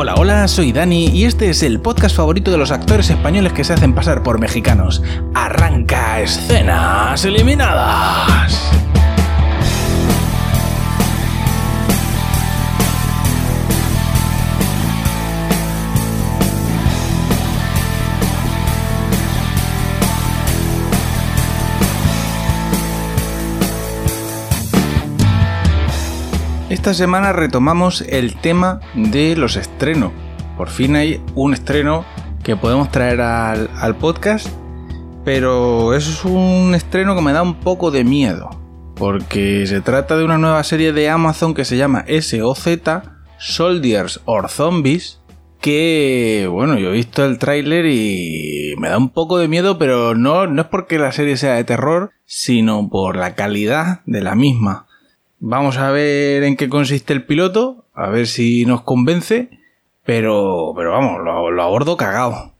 Hola, hola, soy Dani y este es el podcast favorito de los actores españoles que se hacen pasar por mexicanos. Arranca escenas eliminadas. Esta semana retomamos el tema de los estrenos. Por fin hay un estreno que podemos traer al, podcast, pero eso es un estreno que me da un poco de miedo, porque se trata de una nueva serie de Amazon que se llama SOZ, Soldiers or Zombies, que, bueno, yo he visto el tráiler y me da un poco de miedo, pero no, no es porque la serie sea de terror, sino por la calidad de la misma. Vamos a ver en qué consiste el piloto, a ver si nos convence, pero, pero vamos, lo, lo abordo cagado.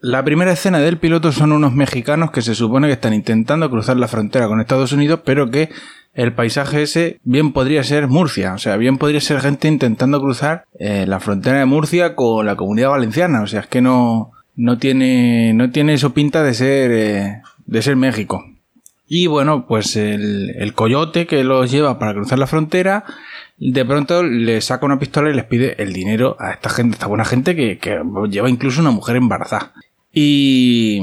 La primera escena del piloto son unos mexicanos que se supone que están intentando cruzar la frontera con Estados Unidos, pero que el paisaje ese bien podría ser Murcia, o sea, bien podría ser gente intentando cruzar eh, la frontera de Murcia con la comunidad valenciana, o sea, es que no, no tiene, no tiene eso pinta de ser, eh, de ser México. Y bueno, pues el, coyote que los lleva para cruzar la frontera, de pronto le saca una pistola y les pide el dinero a esta gente, esta buena gente que, lleva incluso una mujer embarazada. Y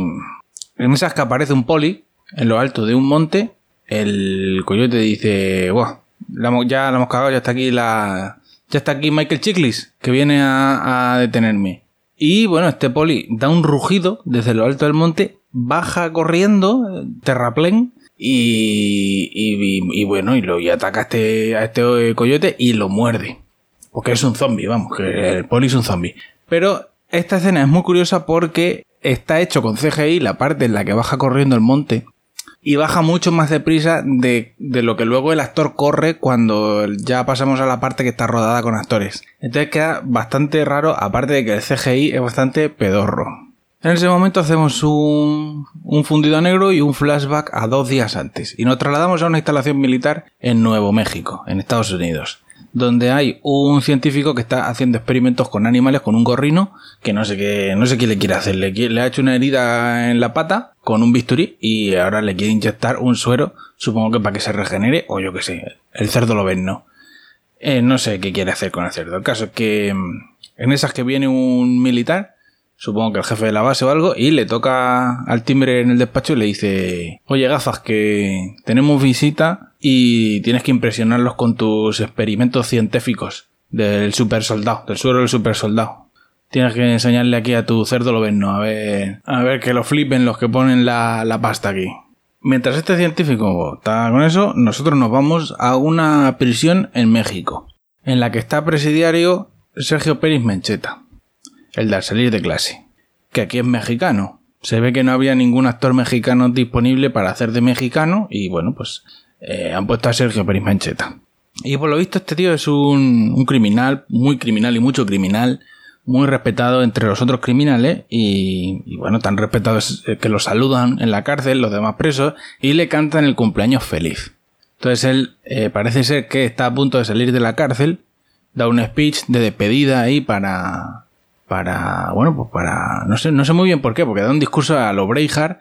en esas que aparece un poli en lo alto de un monte, el coyote dice, Buah, ya la hemos cagado, ya está aquí la... Ya está aquí Michael Chiklis, que viene a, a detenerme. Y bueno, este poli da un rugido desde lo alto del monte baja corriendo, terraplén, y, bueno, y, lo, ataca a este, este coyote y lo muerde. Porque es un zombie, vamos, que el poli es un zombie. Pero esta escena es muy curiosa porque está hecho con CGI la parte en la que baja corriendo el monte y baja mucho más deprisa de, de, lo que luego el actor corre cuando ya pasamos a la parte que está rodada con actores. Entonces queda bastante raro, aparte de que el CGI es bastante pedorro. En ese momento hacemos un, fundido negro y un flashback a dos días antes y nos trasladamos a una instalación militar en Nuevo México, en Estados Unidos, donde hay un científico que está haciendo experimentos con animales con un gorrino que no sé qué, no sé qué le quiere hacer, le, le ha hecho una herida en la pata con un bisturí y ahora le quiere inyectar un suero, supongo que para que se regenere o yo qué sé, el cerdo lo ven, ¿no? Eh, no sé qué quiere hacer con el cerdo. El caso es que mm, en esas que viene un militar supongo que el jefe de la base o algo, y le toca al timbre en el despacho y le dice, oye gafas, que tenemos visita y tienes que impresionarlos con tus experimentos científicos del super soldado, del suero del super soldado. Tienes que enseñarle aquí a tu cerdo lo ¿no? A ver, a ver que lo flipen los que ponen la, la pasta aquí. Mientras este científico está con eso, nosotros nos vamos a una prisión en México, en la que está presidiario Sergio Pérez Mencheta el de salir de clase, que aquí es mexicano. Se ve que no había ningún actor mexicano disponible para hacer de mexicano y bueno, pues eh, han puesto a Sergio Pérez Mancheta. Y por lo visto este tío es un, un, criminal, muy criminal y mucho criminal, muy respetado entre los otros criminales y, y bueno, tan respetado es que lo saludan en la cárcel los demás presos y le cantan el cumpleaños feliz. Entonces él eh, parece ser que está a punto de salir de la cárcel, da un speech de despedida ahí para, para, bueno, pues para, no sé, no sé muy bien por qué, porque da un discurso a lo Breihard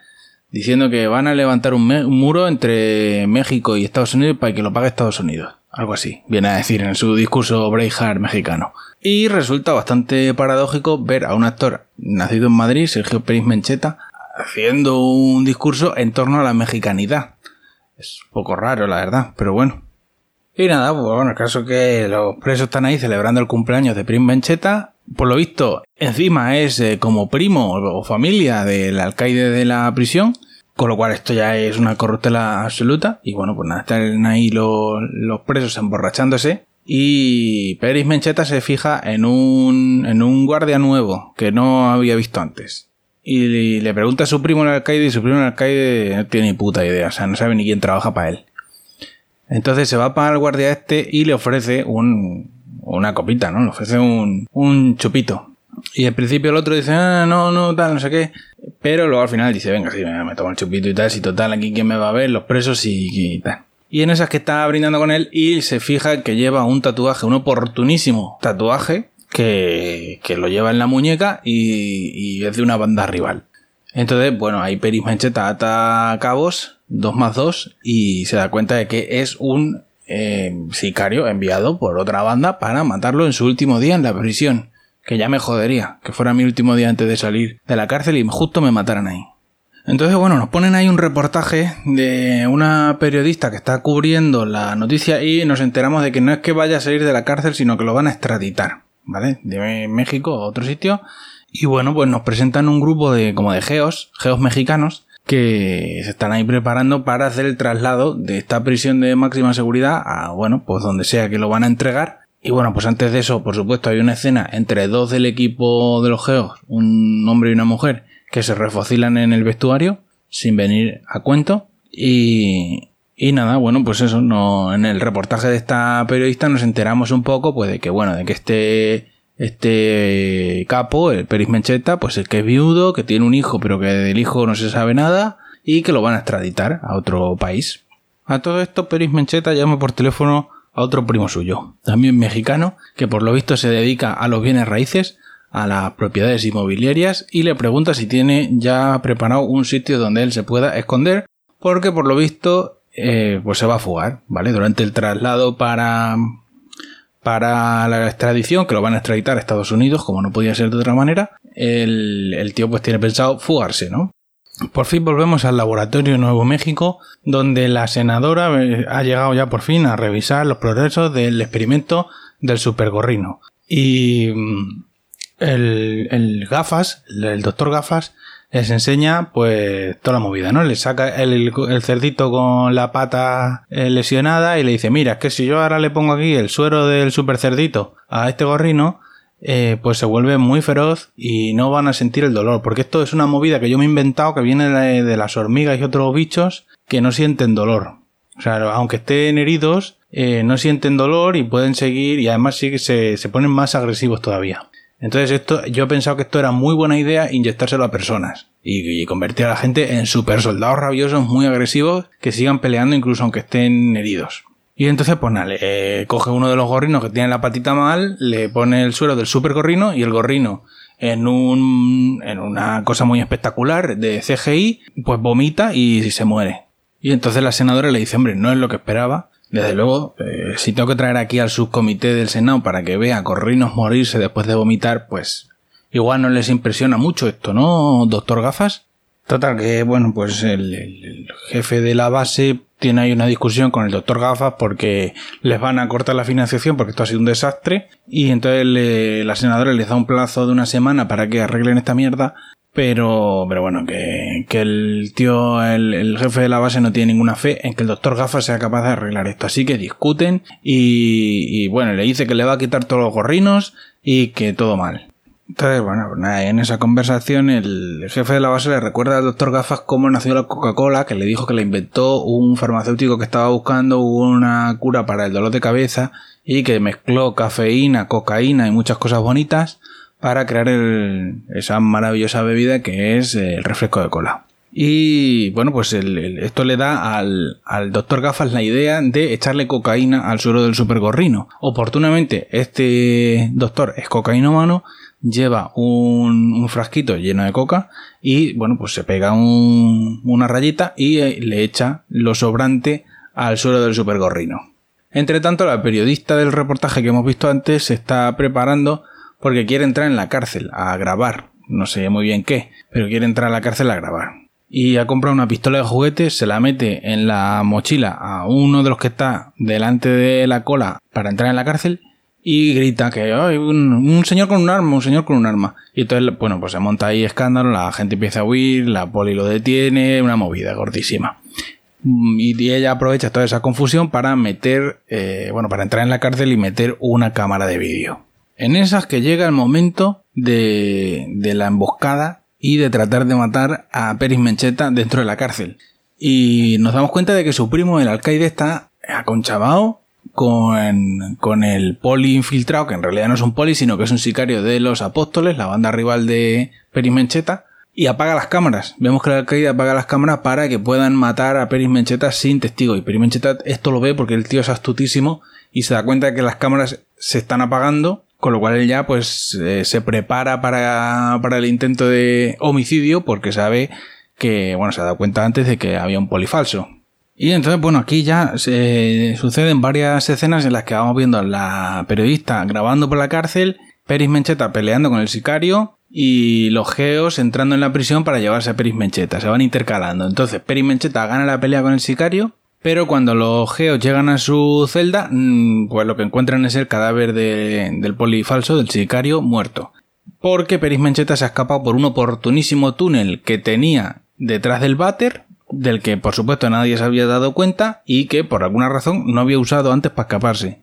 diciendo que van a levantar un, muro entre México y Estados Unidos para que lo pague Estados Unidos. Algo así, viene a decir en su discurso Breihard mexicano. Y resulta bastante paradójico ver a un actor nacido en Madrid, Sergio Pérez Mencheta, haciendo un discurso en torno a la mexicanidad. Es un poco raro, la verdad, pero bueno. Y nada, pues bueno, el caso es que los presos están ahí celebrando el cumpleaños de Prim Mencheta por lo visto, encima es eh, como primo o familia del alcaide de la prisión, con lo cual esto ya es una corruptela absoluta. Y bueno, pues nada, están ahí los, presos emborrachándose. Y Pérez Mencheta se fija en un, en un guardia nuevo que no había visto antes. Y le pregunta a su primo el alcaide y su primo el alcaide no tiene ni puta idea, o sea, no sabe ni quién trabaja para él. Entonces se va para el guardia este y le ofrece un, una copita, ¿no? Le ofrece un, un chupito. Y al principio el otro dice, ah, no, no, tal, no sé qué. Pero luego al final dice, venga, sí, me, tomo el chupito y tal, si total, aquí quién me va a ver, los presos y, tal. Y en esas que está brindando con él y se fija que lleva un tatuaje, un oportunísimo tatuaje, que, que lo lleva en la muñeca y, y es de una banda rival. Entonces, bueno, ahí Peris Mencheta ata cabos, dos más dos, y se da cuenta de que es un eh, sicario enviado por otra banda para matarlo en su último día en la prisión. Que ya me jodería, que fuera mi último día antes de salir de la cárcel y justo me mataran ahí. Entonces, bueno, nos ponen ahí un reportaje de una periodista que está cubriendo la noticia y nos enteramos de que no es que vaya a salir de la cárcel, sino que lo van a extraditar, ¿vale? De México a otro sitio y bueno, pues nos presentan un grupo de como de geos, geos mexicanos, que se están ahí preparando para hacer el traslado de esta prisión de máxima seguridad a, bueno, pues donde sea que lo van a entregar. Y bueno, pues antes de eso, por supuesto, hay una escena entre dos del equipo de los geos, un hombre y una mujer, que se refocilan en el vestuario, sin venir a cuento. Y, y nada, bueno, pues eso, no, en el reportaje de esta periodista nos enteramos un poco, pues de que, bueno, de que este este capo, el Peris Mencheta, pues el que es viudo, que tiene un hijo, pero que del hijo no se sabe nada, y que lo van a extraditar a otro país. A todo esto, Peris Mencheta llama por teléfono a otro primo suyo, también mexicano, que por lo visto se dedica a los bienes raíces, a las propiedades inmobiliarias, y le pregunta si tiene ya preparado un sitio donde él se pueda esconder, porque por lo visto, eh, pues se va a fugar, ¿vale? Durante el traslado para, para la extradición, que lo van a extraditar a Estados Unidos, como no podía ser de otra manera, el, tío pues tiene pensado fugarse, ¿no? Por fin volvemos al laboratorio Nuevo México, donde la senadora eh, ha llegado ya por fin a revisar los progresos del experimento del supergorrino. Y mm, el, el gafas, el doctor gafas, les enseña pues toda la movida, ¿no? Le saca el, cerdito con la pata eh, lesionada y le dice, mira, es que si yo ahora le pongo aquí el suero del super cerdito a este gorrino, eh, pues se vuelve muy feroz y no van a sentir el dolor, porque esto es una movida que yo me he inventado que viene de, las hormigas y otros bichos que no sienten dolor. O sea, aunque estén heridos, eh, no sienten dolor y pueden seguir y además sí que se, se ponen más agresivos todavía. Entonces esto, yo he pensado que esto era muy buena idea inyectárselo a personas y, convertir a la gente en super soldados rabiosos muy agresivos que sigan peleando incluso aunque estén heridos. Y entonces, pues nada, le, coge uno de los gorrinos que tiene la patita mal, le pone el suelo del super gorrino y el gorrino en un, en una cosa muy espectacular de CGI, pues vomita y se muere. Y entonces la senadora le dice, hombre, no es lo que esperaba, desde luego, eh, si tengo que traer aquí al subcomité del Senado para que vea corrinos morirse después de vomitar, pues igual no les impresiona mucho esto, ¿no, doctor Gafas? Total, que bueno, pues el, jefe de la base tiene ahí una discusión con el doctor Gafas porque les van a cortar la financiación porque esto ha sido un desastre y entonces la senadora les da un plazo de una semana para que arreglen esta mierda pero, pero bueno, que, que el tío, el, el, jefe de la base no tiene ninguna fe en que el doctor Gafas sea capaz de arreglar esto. Así que discuten y, y bueno, le dice que le va a quitar todos los gorrinos y que todo mal. Entonces, bueno, pues nada, en esa conversación el jefe de la base le recuerda al doctor Gafas cómo nació la Coca-Cola, que le dijo que le inventó un farmacéutico que estaba buscando una cura para el dolor de cabeza y que mezcló cafeína, cocaína y muchas cosas bonitas para crear esa maravillosa bebida que es el refresco de cola. Y bueno, pues esto le da al, doctor Gafas la idea de echarle cocaína al suelo del supergorrino. Oportunamente, este doctor es cocainómano, lleva un, frasquito lleno de coca y bueno, pues se pega una rayita y eh, le echa lo sobrante al suelo del supergorrino. Entre tanto, la periodista del reportaje que hemos visto antes se está preparando porque quiere entrar en la cárcel a grabar. No sé muy bien qué, pero quiere entrar a la cárcel a grabar. Y ha comprado una pistola de juguete, se la mete en la mochila a uno de los que está delante de la cola para entrar en la cárcel y grita que hay un, señor con un arma, un señor con un arma. Y entonces, bueno, pues se monta ahí escándalo, la gente empieza a huir, la poli lo detiene, una movida gordísima. Y ella aprovecha toda esa confusión para meter, eh, bueno, para entrar en la cárcel y meter una cámara de vídeo. En esas que llega el momento de, de la emboscada y de tratar de matar a Peris Mencheta dentro de la cárcel. Y nos damos cuenta de que su primo, el alcaide, está aconchabado con, con el poli infiltrado, que en realidad no es un poli, sino que es un sicario de los apóstoles, la banda rival de Peris Mencheta, y apaga las cámaras. Vemos que el alcaide apaga las cámaras para que puedan matar a Peris Mencheta sin testigo. Y Peris Mencheta esto lo ve porque el tío es astutísimo y se da cuenta de que las cámaras se están apagando Con lo cual él ya pues eh, se prepara para, para el intento de homicidio porque sabe que, bueno, se ha dado cuenta antes de que había un polifalso. Y entonces, bueno, aquí ya se suceden varias escenas en las que vamos viendo a la periodista grabando por la cárcel, Peris Mencheta peleando con el sicario y los geos entrando en la prisión para llevarse a Peris Mencheta. Se van intercalando. Entonces, Peris Mencheta gana la pelea con el sicario, pero cuando los geos llegan a su celda, mm, pues lo que encuentran es el cadáver del polifalso, del sicario, muerto. Porque Peris Mencheta se ha escapado por un oportunísimo túnel que tenía detrás del váter del que por supuesto nadie se había dado cuenta y que por alguna razón no había usado antes para escaparse.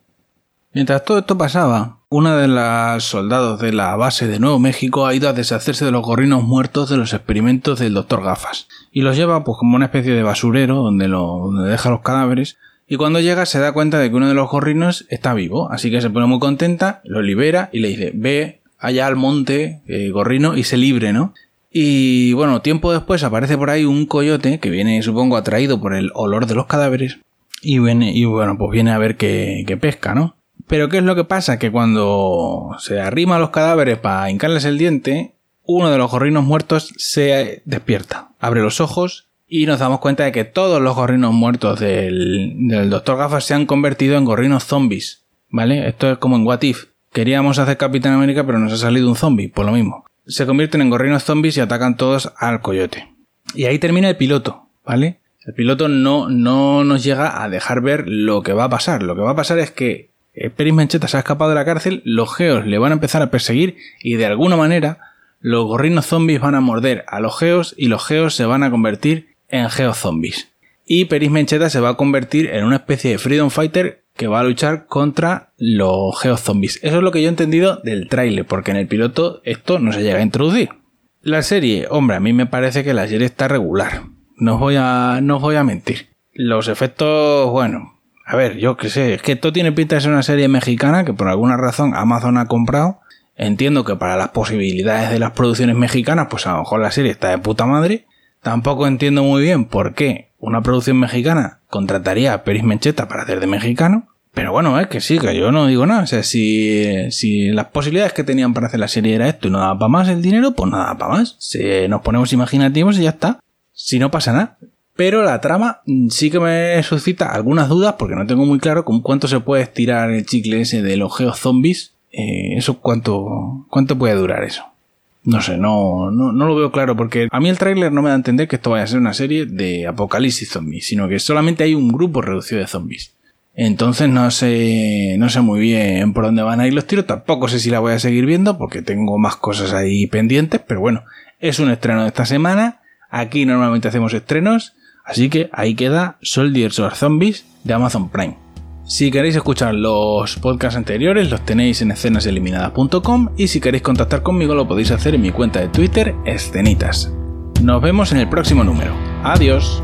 Mientras todo esto pasaba, una de las soldados de la base de Nuevo México ha ido a deshacerse de los gorrinos muertos de los experimentos del doctor Gafas y los lleva pues como una especie de basurero donde, lo, donde deja los cadáveres y cuando llega se da cuenta de que uno de los gorrinos está vivo, así que se pone muy contenta, lo libera y le dice ve allá al monte, eh, gorrino, y se libre, ¿no? Y bueno, tiempo después aparece por ahí un coyote que viene, supongo, atraído por el olor de los cadáveres. Y, viene, y bueno, pues viene a ver qué, pesca, ¿no? Pero ¿qué es lo que pasa? Que cuando se arrima a los cadáveres para hincarles el diente, uno de los gorrinos muertos se despierta, abre los ojos y nos damos cuenta de que todos los gorrinos muertos del, del Doctor Gafas se han convertido en gorrinos zombies. ¿Vale? Esto es como en What If. Queríamos hacer Capitán América, pero nos ha salido un zombie, por lo mismo se convierten en gorrinos zombies y atacan todos al coyote. Y ahí termina el piloto, ¿vale? El piloto no, no nos llega a dejar ver lo que va a pasar. Lo que va a pasar es que Peris Mencheta se ha escapado de la cárcel, los geos le van a empezar a perseguir y de alguna manera los gorrinos zombies van a morder a los geos y los geos se van a convertir en geos zombies. Y Peris Mencheta se va a convertir en una especie de Freedom Fighter que va a luchar contra los geozombies. Eso es lo que yo he entendido del tráiler, porque en el piloto esto no se llega a introducir. La serie, hombre, a mí me parece que la serie está regular. No os voy a, no voy a mentir. Los efectos, bueno, a ver, yo qué sé, es que esto tiene pinta de ser una serie mexicana que por alguna razón Amazon ha comprado. Entiendo que para las posibilidades de las producciones mexicanas, pues a lo mejor la serie está de puta madre. Tampoco entiendo muy bien por qué una producción mexicana contrataría a Peris Mencheta para hacer de mexicano. Pero bueno, es que sí, que yo no digo nada. O sea, si, si las posibilidades que tenían para hacer la serie era esto y no daba para más el dinero, pues no daba para más. Si nos ponemos imaginativos y ya está. Si no pasa nada. Pero la trama sí que me suscita algunas dudas porque no tengo muy claro con cuánto se puede estirar el chicle ese de los geozombies. Eh, eso cuánto, cuánto puede durar eso. No sé, no, no, no, lo veo claro porque a mí el tráiler no me da a entender que esto vaya a ser una serie de apocalipsis zombies, sino que solamente hay un grupo reducido de zombies. Entonces no sé, no sé muy bien por dónde van a ir los tiros, tampoco sé si la voy a seguir viendo porque tengo más cosas ahí pendientes, pero bueno, es un estreno de esta semana, aquí normalmente hacemos estrenos, así que ahí queda Soldiers of Zombies de Amazon Prime. Si queréis escuchar los podcasts anteriores, los tenéis en escenaseliminadas.com y si queréis contactar conmigo lo podéis hacer en mi cuenta de Twitter, escenitas. Nos vemos en el próximo número. Adiós.